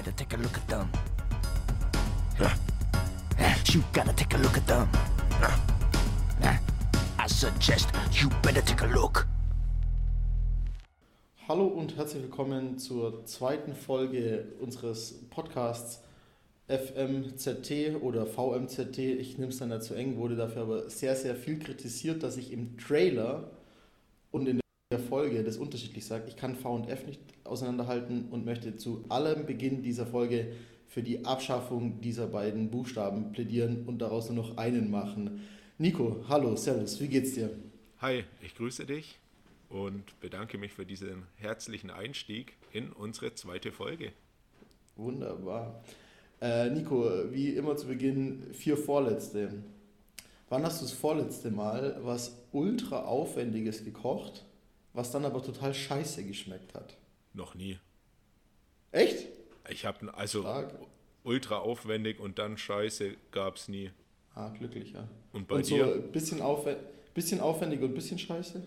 better take a look at them. You gotta take a look at them. I suggest you better take a look. Hallo und herzlich willkommen zur zweiten Folge unseres Podcasts FMZT oder VMZT. Ich nehme es dann dazu eng, wurde dafür aber sehr, sehr viel kritisiert, dass ich im Trailer und in der Folge das unterschiedlich sage. Ich kann V und F nicht auseinanderhalten und möchte zu allem Beginn dieser Folge für die Abschaffung dieser beiden Buchstaben plädieren und daraus nur noch einen machen. Nico, hallo, servus, wie geht's dir? Hi, ich grüße dich und bedanke mich für diesen herzlichen Einstieg in unsere zweite Folge. Wunderbar. Äh, Nico, wie immer zu Beginn, vier Vorletzte. Wann hast du das vorletzte Mal was ultra aufwendiges gekocht, was dann aber total scheiße geschmeckt hat? Noch nie. Echt? Ich habe also Stark. ultra aufwendig und dann Scheiße gab es nie. Ah, glücklich, ja. Und bei und so dir? ein bisschen, aufwe bisschen aufwendig und ein bisschen scheiße?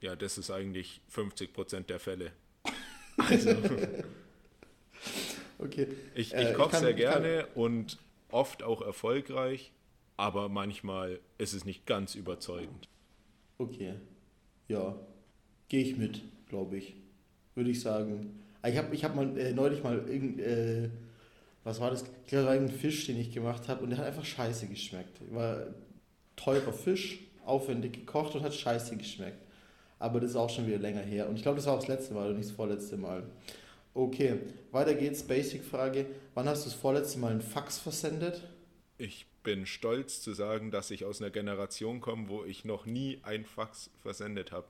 Ja, das ist eigentlich 50% der Fälle. Also, Okay. ich, Äh, ich koche kann- sehr gerne und oft auch erfolgreich, aber manchmal ist es nicht ganz überzeugend. Okay. Ja. Gehe ich mit, glaube ich. Würde ich sagen. Ah, Ich habe ich hab mal äh, neulich mal irgend, äh, was war das? Ich glaube, war Fisch, den ich gemacht habe und der hat einfach scheiße geschmeckt. War teurer Fisch, aufwendig gekocht und hat scheiße geschmeckt. Aber das ist auch schon wieder länger her. Und ich glaube, das war auch das letzte Mal und nicht das vorletzte Mal. Okay, weiter geht's. Basic-Frage. Wann hast du das vorletzte Mal einen Fax versendet? Ich bin stolz zu sagen, dass ich aus einer Generation komme, wo ich noch nie ein Fax versendet habe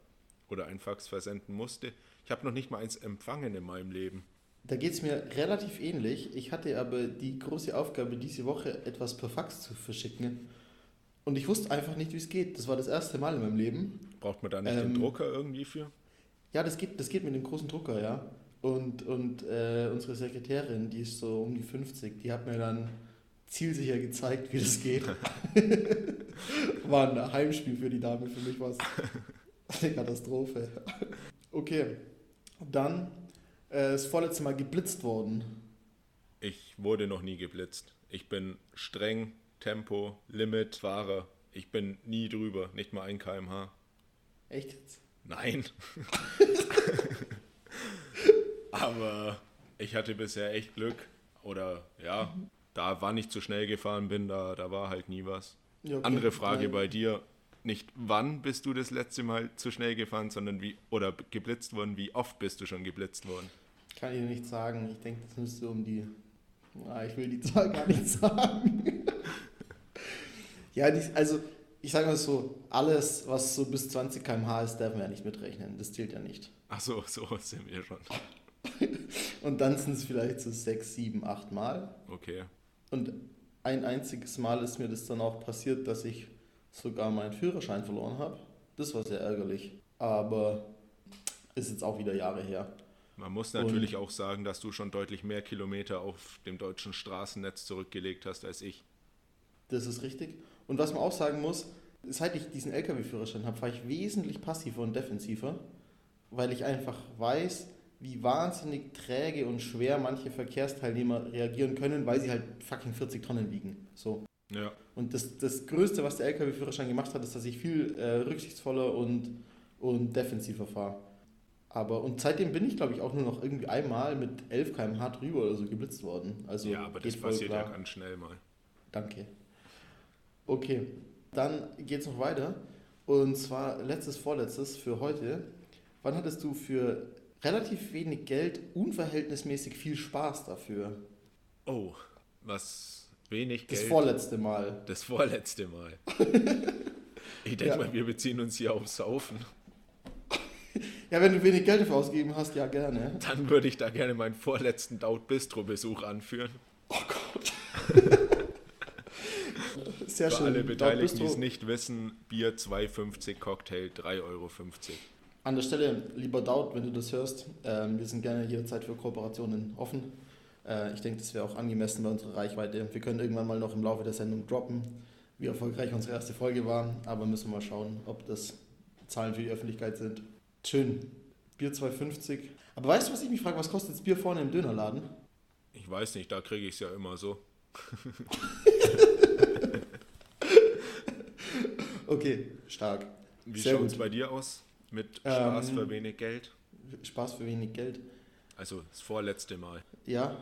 oder ein Fax versenden musste. Ich habe noch nicht mal eins empfangen in meinem Leben. Da geht es mir relativ ähnlich. Ich hatte aber die große Aufgabe, diese Woche etwas per Fax zu verschicken. Und ich wusste einfach nicht, wie es geht. Das war das erste Mal in meinem Leben. Braucht man da nicht Ähm, den Drucker irgendwie für? Ja, das geht, das geht mit dem großen Drucker, ja. Und, und äh, unsere Sekretärin, die ist so um die 50, die hat mir dann zielsicher gezeigt, wie das geht. war ein Heimspiel für die Dame, für mich war es eine Katastrophe. Okay, dann äh, das vorletzte Mal geblitzt worden. Ich wurde noch nie geblitzt. Ich bin streng, Tempo, Limit, Fahrer. Ich bin nie drüber, nicht mal ein kmh. Echt jetzt? Nein. Aber ich hatte bisher echt Glück. Oder ja, da war nicht zu schnell gefahren bin, da, da war halt nie was. Ja, okay. Andere Frage Nein. bei dir. Nicht wann bist du das letzte Mal zu schnell gefahren, sondern wie, oder geblitzt worden, wie oft bist du schon geblitzt worden? Kann ich dir nicht sagen. Ich denke, das müsste um die. Ah, ich will die Zahl gar nicht sagen. ja, also ich sage mal so, alles, was so bis 20 km/h ist, darf man ja nicht mitrechnen. Das zählt ja nicht. Ach so, so sind wir schon. Und dann sind es vielleicht so 6, 7, 8 Mal. Okay. Und ein einziges Mal ist mir das dann auch passiert, dass ich sogar meinen Führerschein verloren habe. Das war sehr ärgerlich. Aber ist jetzt auch wieder Jahre her. Man muss natürlich auch sagen, dass du schon deutlich mehr Kilometer auf dem deutschen Straßennetz zurückgelegt hast als ich. Das ist richtig. Und was man auch sagen muss, seit ich diesen LKW-Führerschein habe, fahre ich wesentlich passiver und defensiver, weil ich einfach weiß, wie wahnsinnig träge und schwer manche Verkehrsteilnehmer reagieren können, weil sie halt fucking 40 Tonnen wiegen. So. Ja. Und das, das Größte, was der LKW-Führerschein gemacht hat, ist, dass ich viel äh, rücksichtsvoller und, und defensiver fahre. Aber, und seitdem bin ich, glaube ich, auch nur noch irgendwie einmal mit 11 km/h drüber oder so geblitzt worden. Also ja, aber das passiert ja klar. ganz schnell mal. Danke. Okay, dann geht es noch weiter. Und zwar letztes, vorletztes für heute. Wann hattest du für relativ wenig Geld unverhältnismäßig viel Spaß dafür? Oh, was wenig Das Geld. vorletzte Mal. das vorletzte Mal. ich denke Ja. mal, wir beziehen uns hier aufs Saufen. Ja, wenn du wenig Geld dafür ausgegeben hast, ja gerne. Dann würde ich da gerne meinen vorletzten Daut Bistro Besuch anführen. Oh Gott. Sehr Für schön. alle Beteiligten, die es nicht wissen, Bier 2,50, Cocktail 3,50 Euro. An der Stelle, lieber Daut, wenn du das hörst, ähm, wir sind gerne jederzeit für Kooperationen offen. Äh, ich denke, das wäre auch angemessen bei unserer Reichweite. Wir können irgendwann mal noch im Laufe der Sendung droppen, wie erfolgreich unsere erste Folge war, aber müssen wir mal schauen, ob das Zahlen für die Öffentlichkeit sind. Schön. Bier 2,50. Aber weißt du, was ich mich frage? Was kostet das Bier vorne im Dönerladen? Ich weiß nicht, da kriege ich es ja immer so. Okay, stark. Wie schaut es bei dir aus? Mit Spaß Ähm, für wenig Geld? Spaß für wenig Geld. Also das vorletzte Mal. Ja,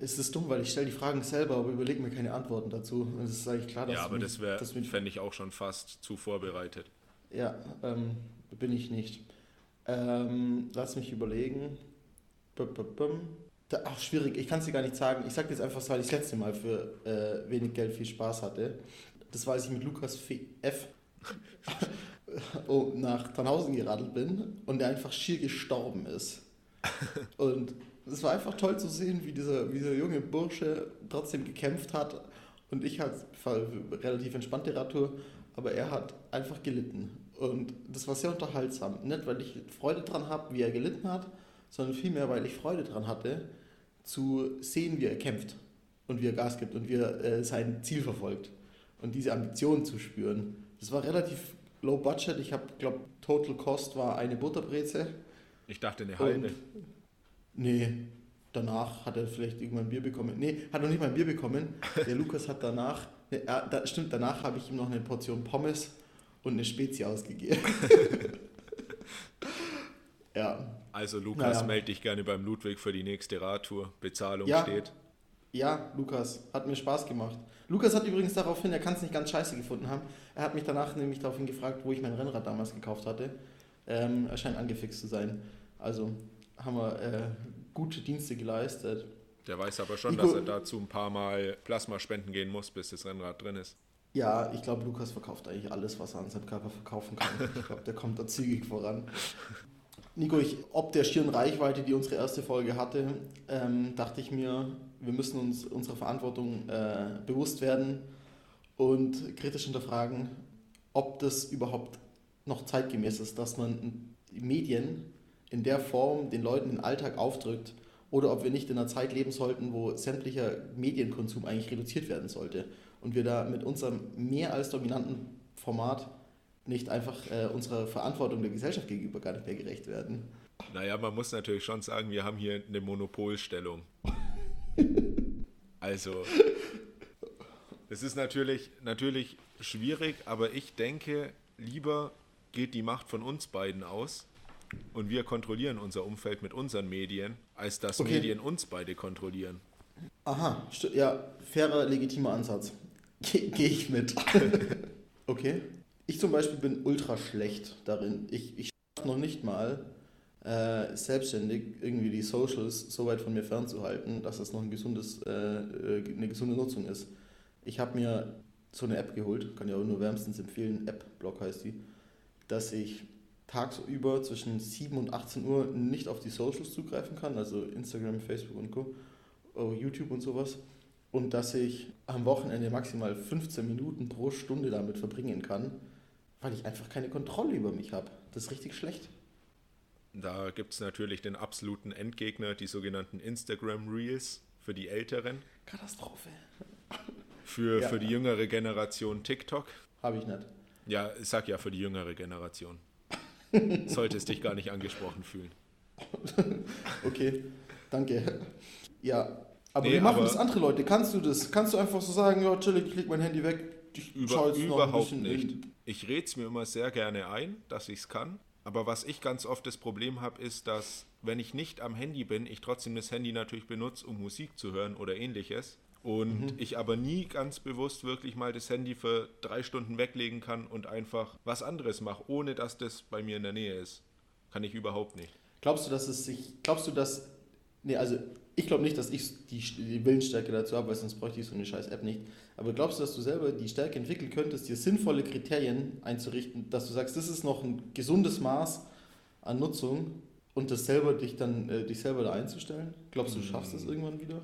es ist dumm, weil ich stelle die Fragen selber, aber überlege mir keine Antworten dazu. Und es ist eigentlich klar, dass ja, aber mich- das wäre, fände ich auch schon fast zu vorbereitet. Ja, ähm, bin ich nicht. Ähm, lass mich überlegen. Ach, schwierig, ich kann es dir gar nicht sagen. Ich sage jetzt einfach, weil ich das letzte Mal für äh, wenig Geld viel Spaß hatte. Das war, als ich mit Lukas F. oh, nach Tannhausen geradelt bin und der einfach schier gestorben ist. Und es war einfach toll zu sehen, wie dieser, wie dieser junge Bursche trotzdem gekämpft hat. Und ich halt relativ entspannte Radtour, aber er hat einfach gelitten. Und das war sehr unterhaltsam. Nicht, weil ich Freude dran habe, wie er gelitten hat, sondern vielmehr, weil ich Freude dran hatte, zu sehen, wie er kämpft und wie er Gas gibt und wie er äh, sein Ziel verfolgt. Und diese Ambition zu spüren. Das war relativ low budget. Ich habe, glaube Total Cost war eine Butterbreze. Ich dachte eine halbe. Und, nee, danach hat er vielleicht irgendwann ein Bier bekommen. Nee, hat noch nicht mal ein Bier bekommen. Der Lukas hat danach, er, da, stimmt, danach habe ich ihm noch eine Portion Pommes und eine Spezie ausgegeben. ja. Also Lukas, Naja. melde dich gerne beim Ludwig für die nächste Radtour. Bezahlung Ja. steht. Ja, Lukas, hat mir Spaß gemacht. Lukas hat übrigens daraufhin, er kann es nicht ganz scheiße gefunden haben. Er hat mich danach nämlich daraufhin gefragt, wo ich mein Rennrad damals gekauft hatte. Ähm, er scheint angefixt zu sein. Also haben wir äh, gute Dienste geleistet. Der weiß aber schon, Nico- dass er dazu ein paar Mal Plasma spenden gehen muss, bis das Rennrad drin ist. Ja, ich glaube, Lukas verkauft eigentlich alles, was er an seinem Körper verkaufen kann. Ich glaube, der kommt da zügig voran. Nico, ich, ob der schieren Reichweite, die unsere erste Folge hatte, ähm, dachte ich mir, wir müssen uns unserer Verantwortung äh, bewusst werden und kritisch hinterfragen, ob das überhaupt noch zeitgemäß ist, dass man die Medien in der Form den Leuten den Alltag aufdrückt oder ob wir nicht in einer Zeit leben sollten, wo sämtlicher Medienkonsum eigentlich reduziert werden sollte und wir da mit unserem mehr als dominanten Format nicht einfach äh, unserer Verantwortung der Gesellschaft gegenüber gar nicht mehr gerecht werden. Naja, man muss natürlich schon sagen, wir haben hier eine Monopolstellung. Also, es ist natürlich, natürlich schwierig, aber ich denke, lieber geht die Macht von uns beiden aus und wir kontrollieren unser Umfeld mit unseren Medien, als dass Okay. Medien uns beide kontrollieren. Aha, ja, fairer, legitimer Ansatz. Gehe geh ich mit. okay. Ich zum Beispiel bin ultra schlecht darin. Ich, ich schaffe noch nicht mal äh, selbstständig irgendwie die Socials so weit von mir fernzuhalten, dass es noch ein gesundes, äh, äh, eine gesunde Nutzung ist. Ich habe mir so eine App geholt, kann ja auch nur wärmstens empfehlen, App-Blog heißt die, dass ich tagsüber zwischen 7 und 18 Uhr nicht auf die Socials zugreifen kann, also Instagram, Facebook und Co., oh, YouTube und sowas. Und dass ich am Wochenende maximal 15 Minuten pro Stunde damit verbringen kann, weil ich einfach keine Kontrolle über mich habe. Das ist richtig schlecht. Da gibt es natürlich den absoluten Endgegner, die sogenannten Instagram Reels für die Älteren, Katastrophe. für, Ja. für die jüngere Generation TikTok. Habe ich nicht. Ja, ich sag ja für die jüngere Generation. Solltest dich gar nicht angesprochen fühlen. Okay, danke. Ja, aber Nee, wie machen das andere Leute? Kannst du das? Kannst du einfach so sagen, ja, chillig, ich leg mein Handy weg, ich Über, jetzt noch ein überhaupt bisschen nicht. in- Ich rede es mir immer sehr gerne ein, dass ich es kann. Aber was ich ganz oft das Problem habe, ist, dass wenn ich nicht am Handy bin, ich trotzdem das Handy natürlich benutze, um Musik zu hören oder ähnliches. Und Mhm. ich aber nie ganz bewusst wirklich mal das Handy für drei Stunden weglegen kann und einfach was anderes mache, ohne dass das bei mir in der Nähe ist. Kann ich überhaupt nicht. Glaubst du, dass es sich, glaubst du, dass, nee, also ich glaube nicht, dass ich die, die Willensstärke dazu habe, weil sonst bräuchte ich so eine scheiß App nicht. Aber glaubst du, dass du selber die Stärke entwickeln könntest, dir sinnvolle Kriterien einzurichten, dass du sagst, das ist noch ein gesundes Maß an Nutzung und das selber dich dann, äh, dich selber da einzustellen? Glaubst du, du schaffst das irgendwann wieder?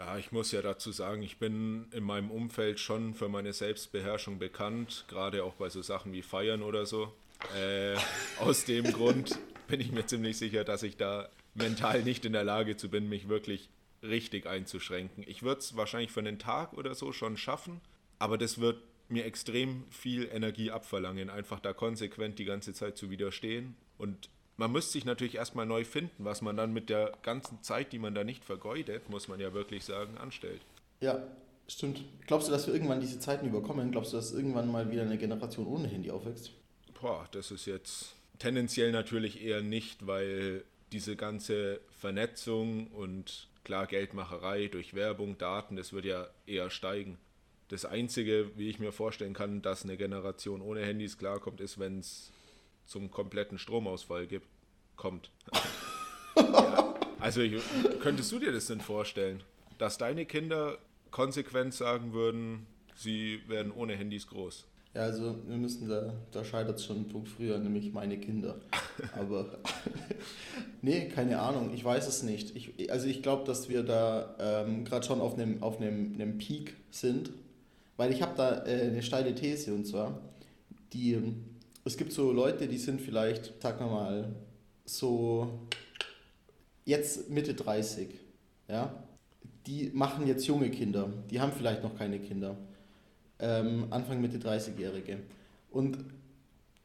Ja, ich muss ja dazu sagen, ich bin in meinem Umfeld schon für meine Selbstbeherrschung bekannt, gerade auch bei so Sachen wie Feiern oder so. Äh, aus dem Grund bin ich mir ziemlich sicher, dass ich da mental nicht in der Lage zu bin, mich wirklich richtig einzuschränken. Ich würde es wahrscheinlich für einen Tag oder so schon schaffen, aber das wird mir extrem viel Energie abverlangen, einfach da konsequent die ganze Zeit zu widerstehen. Und man müsste sich natürlich erstmal neu finden, was man dann mit der ganzen Zeit, die man da nicht vergeudet, muss man ja wirklich sagen, anstellt. Ja, stimmt. Glaubst du, dass wir irgendwann diese Zeiten überkommen? Glaubst du, dass irgendwann mal wieder eine Generation ohne Handy aufwächst? Boah, das ist jetzt tendenziell natürlich eher nicht, weil diese ganze Vernetzung und klar Geldmacherei durch Werbung, Daten, das wird ja eher steigen. Das Einzige, wie ich mir vorstellen kann, dass eine Generation ohne Handys klarkommt, ist, wenn es zum kompletten Stromausfall gibt, kommt. ja, also ich, könntest du dir das denn vorstellen, dass deine Kinder konsequent sagen würden, sie werden ohne Handys groß? Ja, also wir müssen da, da scheitert es schon einen Punkt früher, nämlich meine Kinder. Aber nee, keine Ahnung, ich weiß es nicht. Ich, also ich glaube, dass wir da ähm, gerade schon auf einem auf Peak sind, weil ich habe da äh, eine steile These und zwar, die, es gibt so Leute, die sind vielleicht, sagen wir mal, so jetzt Mitte 30, ja, die machen jetzt junge Kinder, die haben vielleicht noch keine Kinder ähm, Anfang Mitte 30-Jährige. Und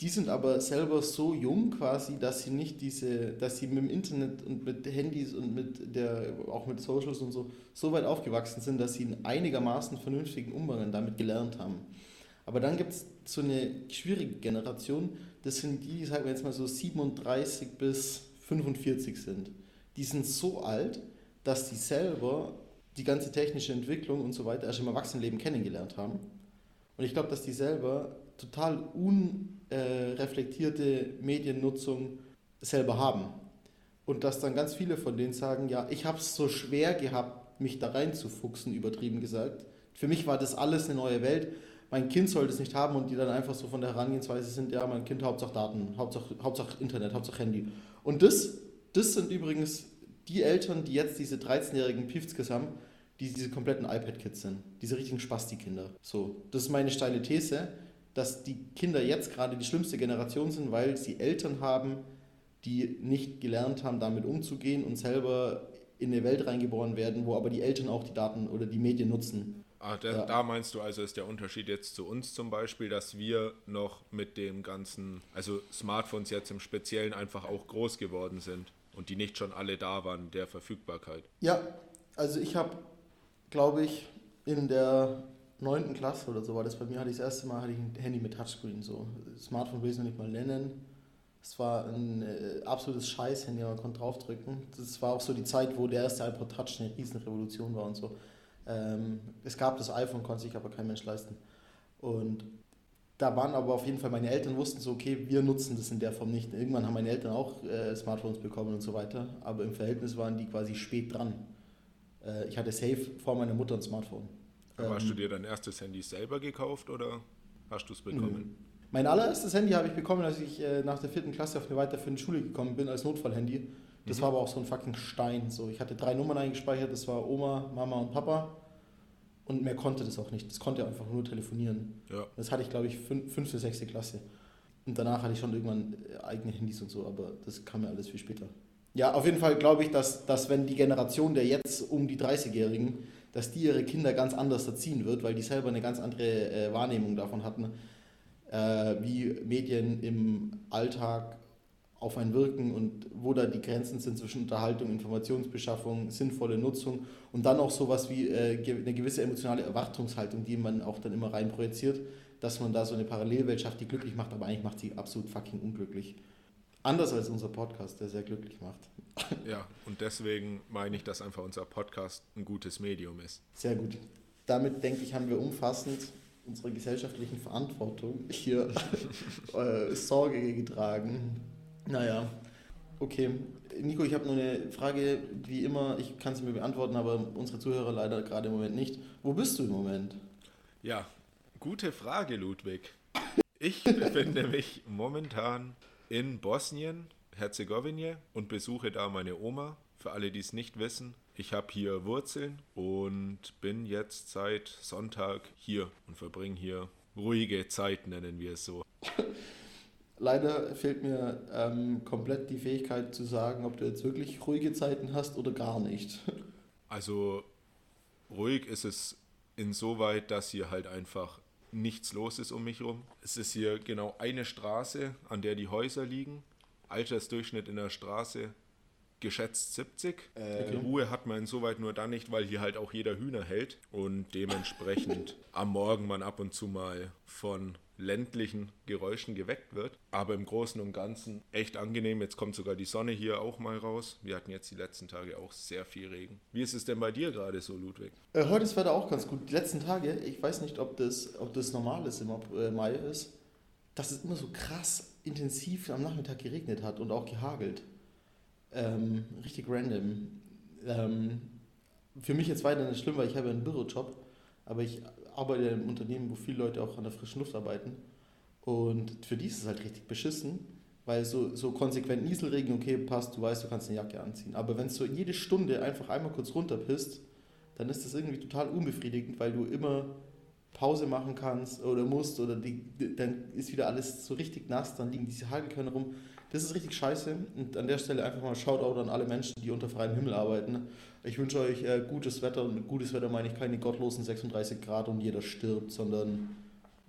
die sind aber selber so jung quasi, dass sie nicht diese, dass sie mit dem Internet und mit Handys und mit der, auch mit Socials und so, so weit aufgewachsen sind, dass sie einen einigermaßen vernünftigen Umgang damit gelernt haben. Aber dann gibt es so eine schwierige Generation, das sind die, sagen wir jetzt mal so 37 bis 45 sind. Die sind so alt, dass sie selber die ganze technische Entwicklung und so weiter erst im Erwachsenenleben kennengelernt haben und ich glaube, dass die selber total unreflektierte äh, Mediennutzung selber haben. Und dass dann ganz viele von denen sagen, ja, ich habe es so schwer gehabt, mich da reinzufuchsen, übertrieben gesagt. Für mich war das alles eine neue Welt. Mein Kind sollte es nicht haben und die dann einfach so von der Herangehensweise sind, ja, mein Kind Hauptsache Daten, Hauptsache, Hauptsache Internet, Hauptsache Handy. Und das, das sind übrigens die Eltern, die jetzt diese 13-jährigen Piefskes haben, die diese kompletten iPad-Kids sind. Diese richtigen Spasti-Kinder. So, das ist meine steile These, dass die Kinder jetzt gerade die schlimmste Generation sind, weil sie Eltern haben, die nicht gelernt haben, damit umzugehen und selber in eine Welt reingeboren werden, wo aber die Eltern auch die Daten oder die Medien nutzen. Ah, da, ja. da, meinst du also, ist der Unterschied jetzt zu uns zum Beispiel, dass wir noch mit dem ganzen, also Smartphones jetzt im Speziellen einfach auch groß geworden sind und die nicht schon alle da waren, der Verfügbarkeit. Ja, also ich habe glaube ich, in der 9. Klasse oder so war das bei mir, hatte ich das erste Mal hatte ich ein Handy mit Touchscreen. So. Smartphone will ich es noch nicht mal nennen. Es war ein äh, absolutes Scheiß-Handy, man konnte draufdrücken. Das war auch so die Zeit, wo der erste iPod Touch eine Riesenrevolution war und so. Ähm, es gab das iPhone, konnte sich aber kein Mensch leisten. Und da waren aber auf jeden Fall, meine Eltern wussten so, okay, wir nutzen das in der Form nicht. Irgendwann haben meine Eltern auch äh, Smartphones bekommen und so weiter, aber im Verhältnis waren die quasi spät dran. Äh, ich hatte safe vor meiner Mutter ein Smartphone. Aber ähm, hast du dir dein erstes Handy selber gekauft oder hast du es bekommen? Mein allererstes Handy habe ich bekommen, als ich äh, nach der vierten Klasse auf eine weiterführende Schule gekommen bin, als Notfallhandy. Das mhm. war aber auch so ein fucking Stein. So, ich hatte drei Nummern eingespeichert, das war Oma, Mama und Papa. Und mehr konnte das auch nicht. Das konnte einfach nur telefonieren. Ja. Das hatte ich, glaube ich, fün fünfte, sechste Klasse. Und danach hatte ich schon irgendwann äh, eigene Handys und so, aber das kam mir alles viel später. Ja, auf jeden Fall glaube ich, dass, dass wenn die Generation der jetzt um die 30-Jährigen, dass die ihre Kinder ganz anders erziehen wird, weil die selber eine ganz andere äh, Wahrnehmung davon hatten, äh, wie Medien im Alltag auf einen wirken und wo da die Grenzen sind zwischen Unterhaltung, Informationsbeschaffung, sinnvolle Nutzung und dann auch sowas wie äh, eine gewisse emotionale Erwartungshaltung, die man auch dann immer rein projiziert, dass man da so eine Parallelwelt schafft, die glücklich macht, aber eigentlich macht sie absolut fucking unglücklich. Anders als unser Podcast, der sehr glücklich macht. Ja, und deswegen meine ich, dass einfach unser Podcast ein gutes Medium ist. Sehr gut. Damit denke ich, haben wir umfassend unserer gesellschaftlichen Verantwortung hier äh, Sorge getragen. Naja, okay. Nico, ich habe nur eine Frage, wie immer, ich kann sie mir beantworten, aber unsere Zuhörer leider gerade im Moment nicht. Wo bist du im Moment? Ja, gute Frage, Ludwig. Ich befinde mich momentan in Bosnien, Herzegowina und besuche da meine Oma. Für alle, die es nicht wissen, ich habe hier Wurzeln und bin jetzt seit Sonntag hier und verbringe hier ruhige Zeit, nennen wir es so. Leider fehlt mir ähm, komplett die Fähigkeit zu sagen, ob du jetzt wirklich ruhige Zeiten hast oder gar nicht. Also ruhig ist es insoweit, dass hier halt einfach nichts los ist um mich rum. Es ist hier genau eine Straße, an der die Häuser liegen Altersdurchschnitt in der Straße geschätzt 70. Äh, Okay. Ruhe hat man insoweit nur dann nicht, weil hier halt auch jeder Hühner hält und dementsprechend am Morgen man ab und zu mal von ländlichen Geräuschen geweckt wird. Aber im Großen und Ganzen echt angenehm. Jetzt kommt sogar die Sonne hier auch mal raus. Wir hatten jetzt die letzten Tage auch sehr viel Regen. Wie ist es denn bei dir gerade so, Ludwig? Äh, heute ist Wetter auch ganz gut. Die letzten Tage, ich weiß nicht, ob das, ob das normal ist im äh, Mai ist, dass es immer so krass intensiv am Nachmittag geregnet hat und auch gehagelt. Ähm, richtig random. Ähm, für mich jetzt weiter nicht schlimm, weil ich habe ja einen Bürojob, aber ich arbeite in einem Unternehmen, wo viele Leute auch an der frischen Luft arbeiten. Und für die ist es halt richtig beschissen, weil so, so konsequent Nieselregen, okay, passt, du weißt, du kannst eine Jacke anziehen. Aber wenn es so jede Stunde einfach einmal kurz runterpisst, dann ist das irgendwie total unbefriedigend, weil du immer Pause machen kannst oder musst oder die, dann ist wieder alles so richtig nass, dann liegen diese Hagelkörner rum. Das ist richtig scheiße und an der Stelle einfach mal Shoutout an alle Menschen, die unter freiem Himmel arbeiten. Ich wünsche euch äh, gutes Wetter und mit gutes Wetter meine ich keine gottlosen 36 Grad und jeder stirbt, sondern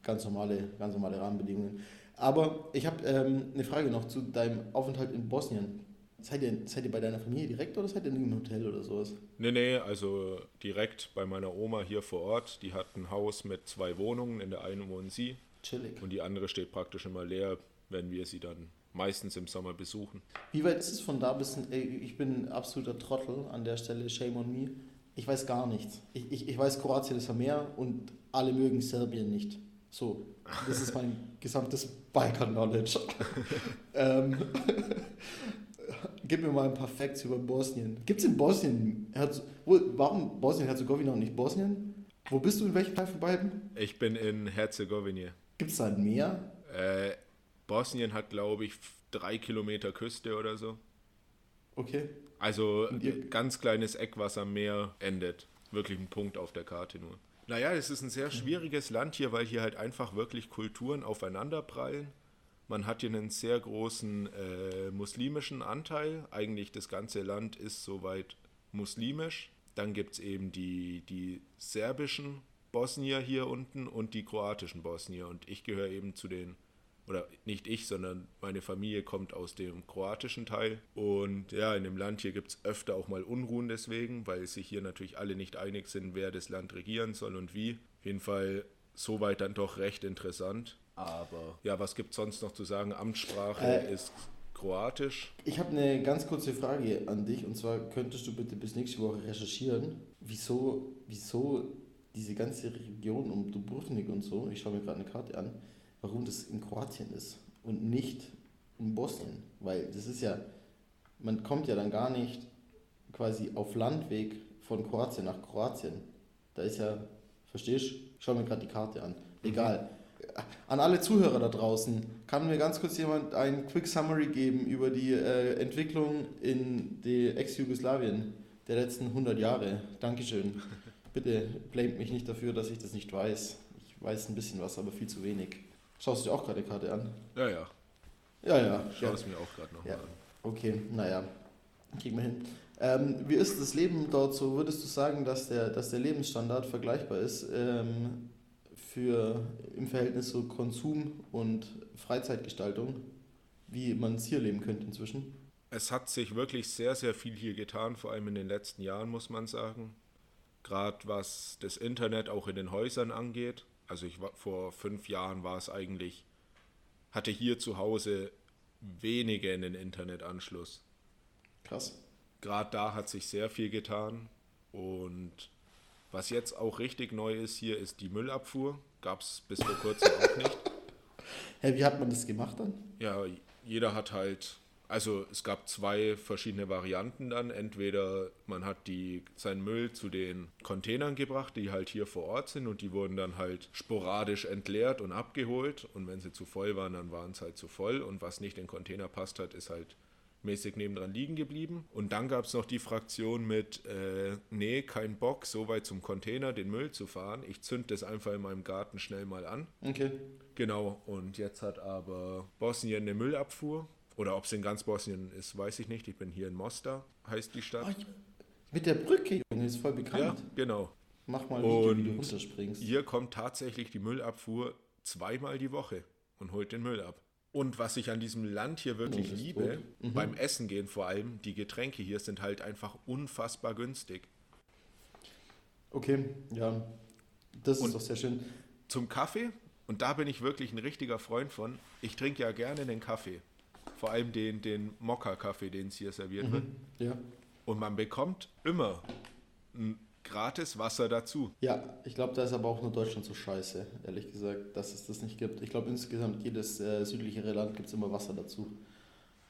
ganz normale, ganz normale Rahmenbedingungen. Aber ich habe ähm, eine Frage noch zu deinem Aufenthalt in Bosnien. Seid ihr, seid ihr bei deiner Familie direkt oder seid ihr in einem Hotel oder sowas? Nee, nee, also direkt bei meiner Oma hier vor Ort. Die hat ein Haus mit zwei Wohnungen. In der einen wohnen sie Chillig. und die andere steht praktisch immer leer, wenn wir sie dann meistens im Sommer besuchen. Wie weit ist es von da bis. Ey, ich bin ein absoluter Trottel an der Stelle, shame on me. Ich weiß gar nichts. Ich, ich, ich weiß, Kroatien ist am Meer und alle mögen Serbien nicht. So, das ist mein gesamtes Balkan-Knowledge. ähm, gib mir mal ein paar Facts über Bosnien. Gibt es in Bosnien. Herz, wo, warum Bosnien-Herzegowina und nicht Bosnien? Wo bist du in welchem Teil von beiden? Ich bin in Herzegowina. Gibt es da ein Meer? Äh, Bosnien hat, glaube ich, drei Kilometer Küste oder so. Okay. Also ein ganz kleines Eck, was am Meer endet. Wirklich ein Punkt auf der Karte nur. Naja, es ist ein sehr schwieriges Land hier, weil hier halt einfach wirklich Kulturen aufeinanderprallen. Man hat hier einen sehr großen äh, muslimischen Anteil. Eigentlich das ganze Land ist soweit muslimisch. Dann gibt es eben die, die serbischen Bosnier hier unten und die kroatischen Bosnier. Und ich gehöre eben zu den oder nicht ich, sondern meine Familie kommt aus dem kroatischen Teil. Und ja, in dem Land hier gibt es öfter auch mal Unruhen deswegen, weil sich hier natürlich alle nicht einig sind, wer das Land regieren soll und wie. Auf jeden Fall soweit dann doch recht interessant. Aber ja, was gibt es sonst noch zu sagen? Amtssprache Äh, ist Kroatisch. Ich habe eine ganz kurze Frage an dich und zwar könntest du bitte bis nächste Woche recherchieren, wieso, wieso diese ganze Region um Dubrovnik und so, ich schaue mir gerade eine Karte an, warum das in Kroatien ist und nicht in Bosnien, weil das ist ja, man kommt ja dann gar nicht quasi auf Landweg von Kroatien nach Kroatien. Da ist ja, verstehst du? Schau mir gerade die Karte an. Egal. An alle Zuhörer da draußen, kann mir ganz kurz jemand ein Quick Summary geben über die äh, Entwicklung in die Ex-Jugoslawien der letzten 100 Jahre? Dankeschön. Bitte blamet mich nicht dafür, dass ich das nicht weiß. Ich weiß ein bisschen was, aber viel zu wenig. Schaust du dir auch gerade die Karte an? Ja, ja. Ja, ja. Schau ja. es mir auch gerade nochmal Ja. an. Okay, naja, kriegen wir hin. Ähm, wie ist das Leben dort so? Würdest du sagen, dass der, dass der Lebensstandard vergleichbar ist ähm, für im Verhältnis zu Konsum und Freizeitgestaltung, wie man es hier leben könnte inzwischen? Es hat sich wirklich sehr, sehr viel hier getan, vor allem in den letzten Jahren, muss man sagen. Gerade was das Internet auch in den Häusern angeht. Also ich war, vor fünf Jahren war es eigentlich, hatte hier zu Hause wenige einen Internetanschluss. Krass. Gerade da hat sich sehr viel getan. Und was jetzt auch richtig neu ist hier, ist die Müllabfuhr. Gab es bis vor kurzem auch nicht. Hä, wie hat man das gemacht dann? Ja, jeder hat halt, also es gab zwei verschiedene Varianten dann. Entweder man hat die, seinen Müll zu den Containern gebracht, die halt hier vor Ort sind und die wurden dann halt sporadisch entleert und abgeholt. Und wenn sie zu voll waren, dann waren es halt zu voll. Und was nicht in den Container passt hat, ist halt mäßig nebendran liegen geblieben. Und dann gab es noch die Fraktion mit, äh, nee, kein Bock, so weit zum Container den Müll zu fahren. Ich zünd das einfach in meinem Garten schnell mal an. Okay. Genau, und jetzt hat aber Bosnien eine Müllabfuhr. Oder ob es in ganz Bosnien ist, weiß ich nicht. Ich bin hier in Mostar, heißt die Stadt. ich- Mit der Brücke, Junge, ist voll Ja, bekannt. genau. Mach mal ein Video, wie du runterspringst. Hier kommt tatsächlich die Müllabfuhr zweimal die Woche und holt den Müll ab. Und was ich an diesem Land hier wirklich Oh, liebe, tot. beim Essen gehen vor allem, die Getränke hier sind halt einfach unfassbar günstig. Okay, ja. Das Und- ist doch sehr schön. Zum Kaffee, und da bin ich wirklich ein richtiger Freund von, ich trinke ja gerne den Kaffee. Vor allem den, den Mokka-Kaffee, den es hier serviert wird. Ja. Und man bekommt immer ein gratis Wasser dazu. Ja, ich glaube, da ist aber auch nur Deutschland so scheiße, ehrlich gesagt, dass es das nicht gibt. Ich glaube, insgesamt jedes äh, südlichere Land gibt es immer Wasser dazu.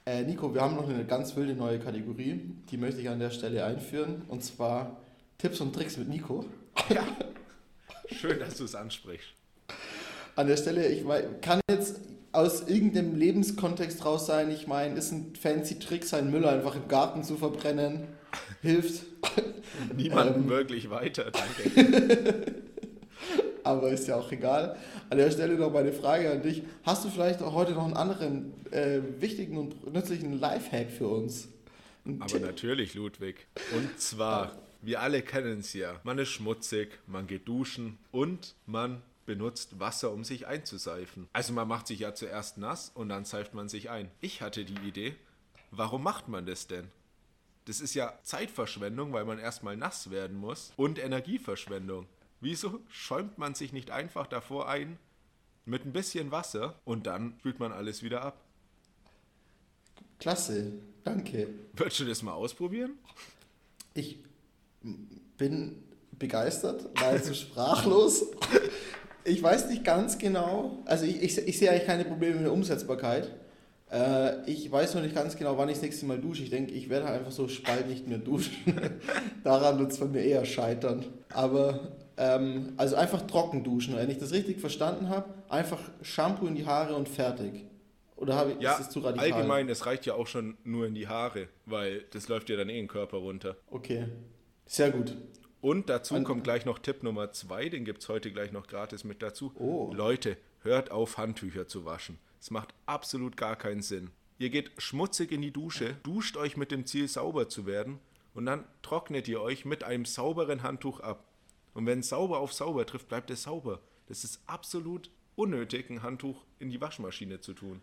Äh, Nico, wir haben noch eine ganz wilde neue Kategorie, die möchte ich an der Stelle einführen, und zwar Tipps und Tricks mit Nico. Schön, dass du es ansprichst. An der Stelle, ich kann jetzt aus irgendeinem Lebenskontext raus sein, ich meine, ist ein fancy Trick, seinen Müll einfach im Garten zu verbrennen, hilft, Niemandem Ähm. wirklich weiter, danke. aber ist ja auch egal. An der Stelle noch meine Frage an dich. Hast du vielleicht auch heute noch einen anderen äh, wichtigen und nützlichen Lifehack für uns? Ein Aber Tipp? natürlich, Ludwig. Und zwar, wir alle kennen es ja. Man ist schmutzig, man geht duschen und man benutzt Wasser, um sich einzuseifen. Also man macht sich ja zuerst nass und dann seift man sich ein. Ich hatte die Idee, warum macht man das denn? Das ist ja Zeitverschwendung, weil man erstmal nass werden muss und Energieverschwendung. Wieso schäumt man sich nicht einfach davor ein mit ein bisschen Wasser und dann spült man alles wieder ab? Klasse, danke. Würdest du das mal ausprobieren? Ich bin begeistert, nahezu sprachlos. Ich weiß nicht ganz genau, also ich, ich, ich sehe eigentlich keine Probleme mit der Umsetzbarkeit. Äh, ich weiß noch nicht ganz genau, wann ich das nächste Mal dusche. Ich denke, ich werde einfach so bald nicht mehr duschen. Daran wird es von mir eher scheitern. Aber, ähm, also einfach trocken duschen. Wenn ich das richtig verstanden habe, einfach Shampoo in die Haare und fertig. Oder habe ich, Ja, ist das zu radikal? allgemein, es reicht ja auch schon nur in die Haare, weil das läuft ja dann eh in den Körper runter. Okay, sehr gut. Und dazu An- kommt gleich noch Tipp Nummer zwei, den gibt es heute gleich noch gratis mit dazu. Oh. Leute, hört auf, Handtücher zu waschen. Es macht absolut gar keinen Sinn. Ihr geht schmutzig in die Dusche, duscht euch mit dem Ziel, sauber zu werden und dann trocknet ihr euch mit einem sauberen Handtuch ab. Und wenn sauber auf sauber trifft, bleibt es sauber. Das ist absolut unnötig, ein Handtuch in die Waschmaschine zu tun.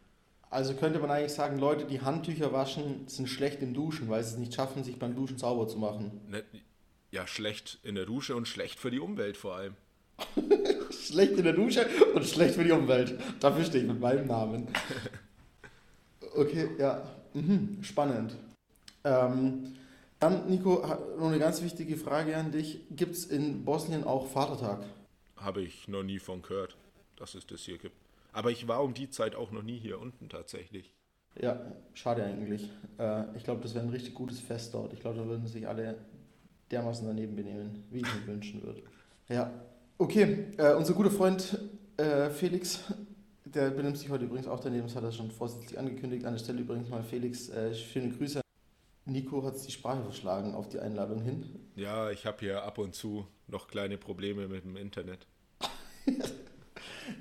Also könnte man eigentlich sagen, Leute, die Handtücher waschen, sind schlecht im Duschen, weil sie es nicht schaffen, sich beim Duschen sauber zu machen. Ja, schlecht in der Dusche und schlecht für die Umwelt vor allem. Schlecht in der Dusche und schlecht für die Umwelt. Dafür stehe ich mit meinem Namen. Okay, ja. Mhm, spannend. Ähm, dann, Nico, noch eine ganz wichtige Frage an dich. Gibt es in Bosnien auch Vatertag? Habe ich noch nie von gehört, dass es das hier gibt. Aber ich war um die Zeit auch noch nie hier unten tatsächlich. Ja, schade eigentlich. Äh, ich glaube, das wäre ein richtig gutes Fest dort. Ich glaube, da würden sich alle dermaßen daneben benehmen, wie ich mir wünschen würde. Ja, okay. Äh, unser guter Freund äh, Felix, der benimmt sich heute übrigens auch daneben, das hat er schon vorsätzlich angekündigt. An der Stelle übrigens mal Felix, äh, schöne Grüße. Nico hat die Sprache verschlagen auf die Einladung hin. Ja, ich habe hier ab und zu noch kleine Probleme mit dem Internet.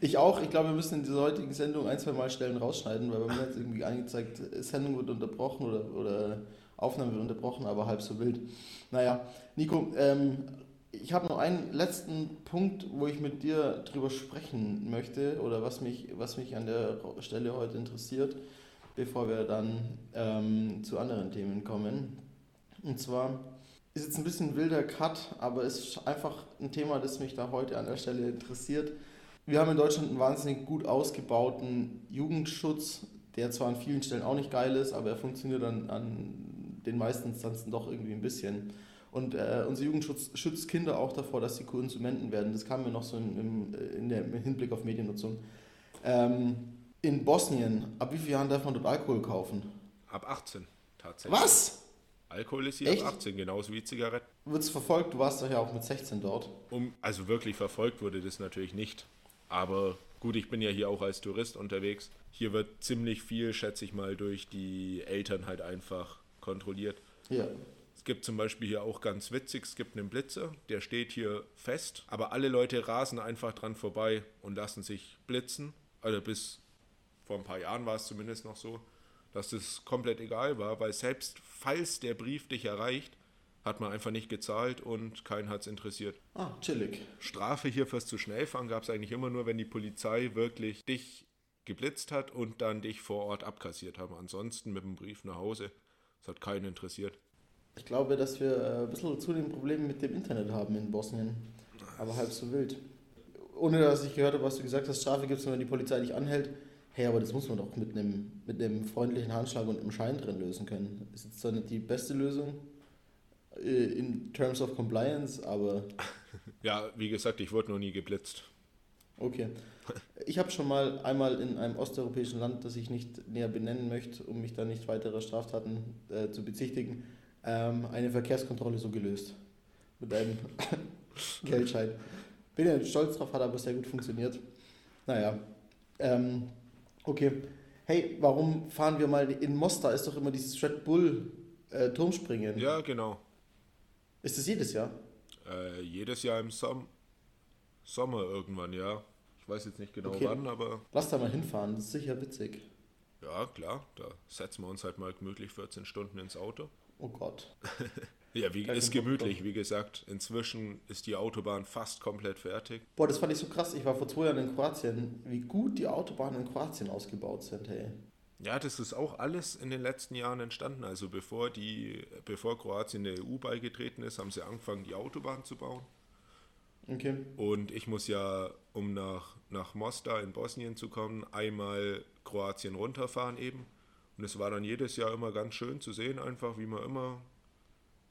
Ich auch. Ich glaube, wir müssen in dieser heutigen Sendung ein, zwei Mal Stellen rausschneiden, weil bei mir hat irgendwie angezeigt, Sendung wird unterbrochen oder, oder Aufnahme wird unterbrochen, aber halb so wild. Naja, Nico, ähm, ich habe noch einen letzten Punkt, wo ich mit dir drüber sprechen möchte oder was mich, was mich an der Stelle heute interessiert, bevor wir dann ähm, zu anderen Themen kommen. Und zwar ist jetzt ein bisschen wilder Cut, aber es ist einfach ein Thema, das mich da heute an der Stelle interessiert. Wir haben in Deutschland einen wahnsinnig gut ausgebauten Jugendschutz, der zwar an vielen Stellen auch nicht geil ist, aber er funktioniert an, an den meisten Instanzen doch irgendwie ein bisschen. Und äh, unser Jugendschutz schützt Kinder auch davor, dass sie Konsumenten werden. Das kam mir noch so im, im, in der, im Hinblick auf Mediennutzung. Ähm, in Bosnien, ab wie vielen Jahren darf man dort Alkohol kaufen? Ab 18 tatsächlich. Was? Alkohol ist hier Echt? ab 18, genauso wie Zigaretten. Wird es verfolgt? Du warst doch ja auch mit 16 dort. Um, also wirklich verfolgt wurde das natürlich nicht. Aber gut, ich bin ja hier auch als Tourist unterwegs. Hier wird ziemlich viel, schätze ich mal, durch die Eltern halt einfach kontrolliert. Ja. Es gibt zum Beispiel hier auch ganz witzig, es gibt einen Blitzer, der steht hier fest, aber alle Leute rasen einfach dran vorbei und lassen sich blitzen. Also bis vor ein paar Jahren war es zumindest noch so, dass es komplett egal war, weil selbst falls der Brief dich erreicht, hat man einfach nicht gezahlt und keinen hat es interessiert. Ah, chillig. Strafe hier fürs zu schnell fahren gab es eigentlich immer nur, wenn die Polizei wirklich dich geblitzt hat und dann dich vor Ort abkassiert haben. Ansonsten mit dem Brief nach Hause. Das hat keinen interessiert. Ich glaube, dass wir äh, ein bisschen zu den Problemen mit dem Internet haben in Bosnien. Aber halb so wild. Ohne dass ich gehört habe, was du gesagt hast, Strafe gibt es, wenn die Polizei dich anhält. Hey, aber das muss man doch mit einem, mit einem freundlichen Handschlag und einem Schein drin lösen können. Ist jetzt zwar nicht die beste Lösung äh, in terms of compliance, aber Ja, wie gesagt, ich wurde noch nie geblitzt. okay. Ich habe schon mal einmal in einem osteuropäischen Land, das ich nicht näher benennen möchte, um mich da nicht weiterer Straftaten äh, zu bezichtigen, ähm, eine Verkehrskontrolle so gelöst. Mit einem Geldschein. Bin ja stolz drauf, hat aber sehr gut funktioniert. Naja. Ähm, okay. Hey, warum fahren wir mal in Mostar? Ist doch immer dieses Red Bull äh, Turmspringen. Ja, genau. Ist das jedes Jahr? Äh, jedes Jahr im Som Sommer irgendwann, ja. Ich weiß jetzt nicht genau Okay. wann, aber Lass da mal hinfahren, das ist sicher witzig. ja, klar, da setzen wir uns halt mal gemütlich 14 Stunden ins Auto. Oh Gott. Ja, wie, ist gemütlich, wie gesagt. Inzwischen ist die Autobahn fast komplett fertig. Boah, das fand ich so krass. Ich war vor zwei Jahren in Kroatien. Wie gut die Autobahnen in Kroatien ausgebaut sind, hey. Ja, das ist auch alles in den letzten Jahren entstanden. Also bevor die, bevor Kroatien der EU beigetreten ist, haben sie angefangen, die Autobahn zu bauen. Okay. Und ich muss ja, um nach, nach Mostar in Bosnien zu kommen, einmal Kroatien runterfahren eben. Und es war dann jedes Jahr immer ganz schön zu sehen, einfach wie man immer,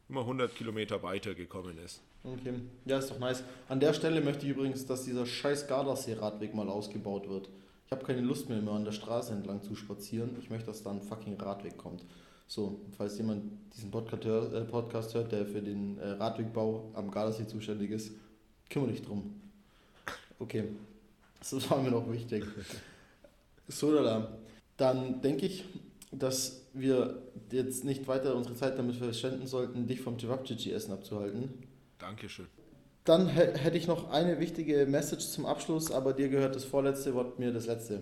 immer 100 Kilometer weitergekommen ist. Okay. Ja, ist doch nice. An der Stelle möchte ich übrigens, dass dieser scheiß Gardasee-Radweg mal ausgebaut wird. Ich habe keine Lust mehr, immer an der Straße entlang zu spazieren. Ich möchte, dass da ein fucking Radweg kommt. So, falls jemand diesen Podcast, äh, hört, der für den äh, Radwegbau am Gardasee zuständig ist, kümmere dich drum. Okay, das war mir noch wichtig. So, da. Dann denke ich, dass wir jetzt nicht weiter unsere Zeit damit verschwenden sollten, dich vom Cevapcici-Essen abzuhalten. Dankeschön. Dann hä- hätte ich noch eine wichtige Message zum Abschluss, aber dir gehört das vorletzte Wort, mir das letzte.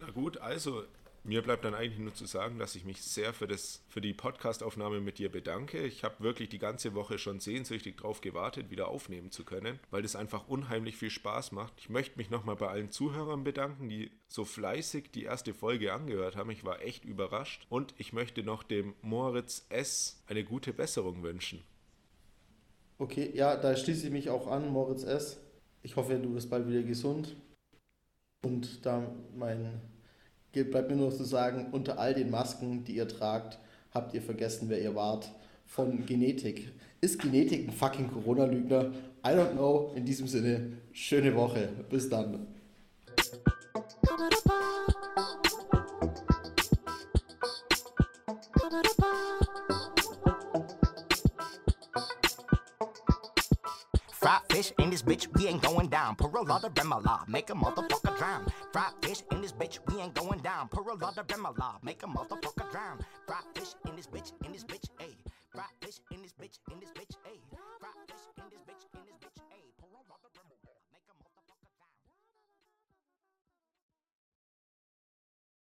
Na gut, also mir bleibt dann eigentlich nur zu sagen, dass ich mich sehr für, das, für die Podcastaufnahme mit dir bedanke. Ich habe wirklich die ganze Woche schon sehnsüchtig drauf gewartet, wieder aufnehmen zu können, weil das einfach unheimlich viel Spaß macht. Ich möchte mich nochmal bei allen Zuhörern bedanken, die so fleißig die erste Folge angehört haben. Ich war echt überrascht. Und ich möchte noch dem Moritz S. eine gute Besserung wünschen. Okay, ja, da schließe ich mich auch an, Moritz S. Ich hoffe, du wirst bald wieder gesund. Und da mein, bleibt mir nur zu sagen, unter all den Masken, die ihr tragt, habt ihr vergessen, wer ihr wart. Von Genetik. Ist Genetik ein fucking Corona-Lügner? I don't know. In diesem Sinne, schöne Woche. Bis dann. Fried fish in this bitch, we ain't going down. Pour a lot of Remala, make a motherfucker drown. Fried fish in this bitch, we ain't going down. Pour a lot of Remala, make a motherfucker drown. Fried fish in this bitch, in this bitch, ayy. Fried fish in this bitch, in this bitch, ayy. Fried fish in this bitch, in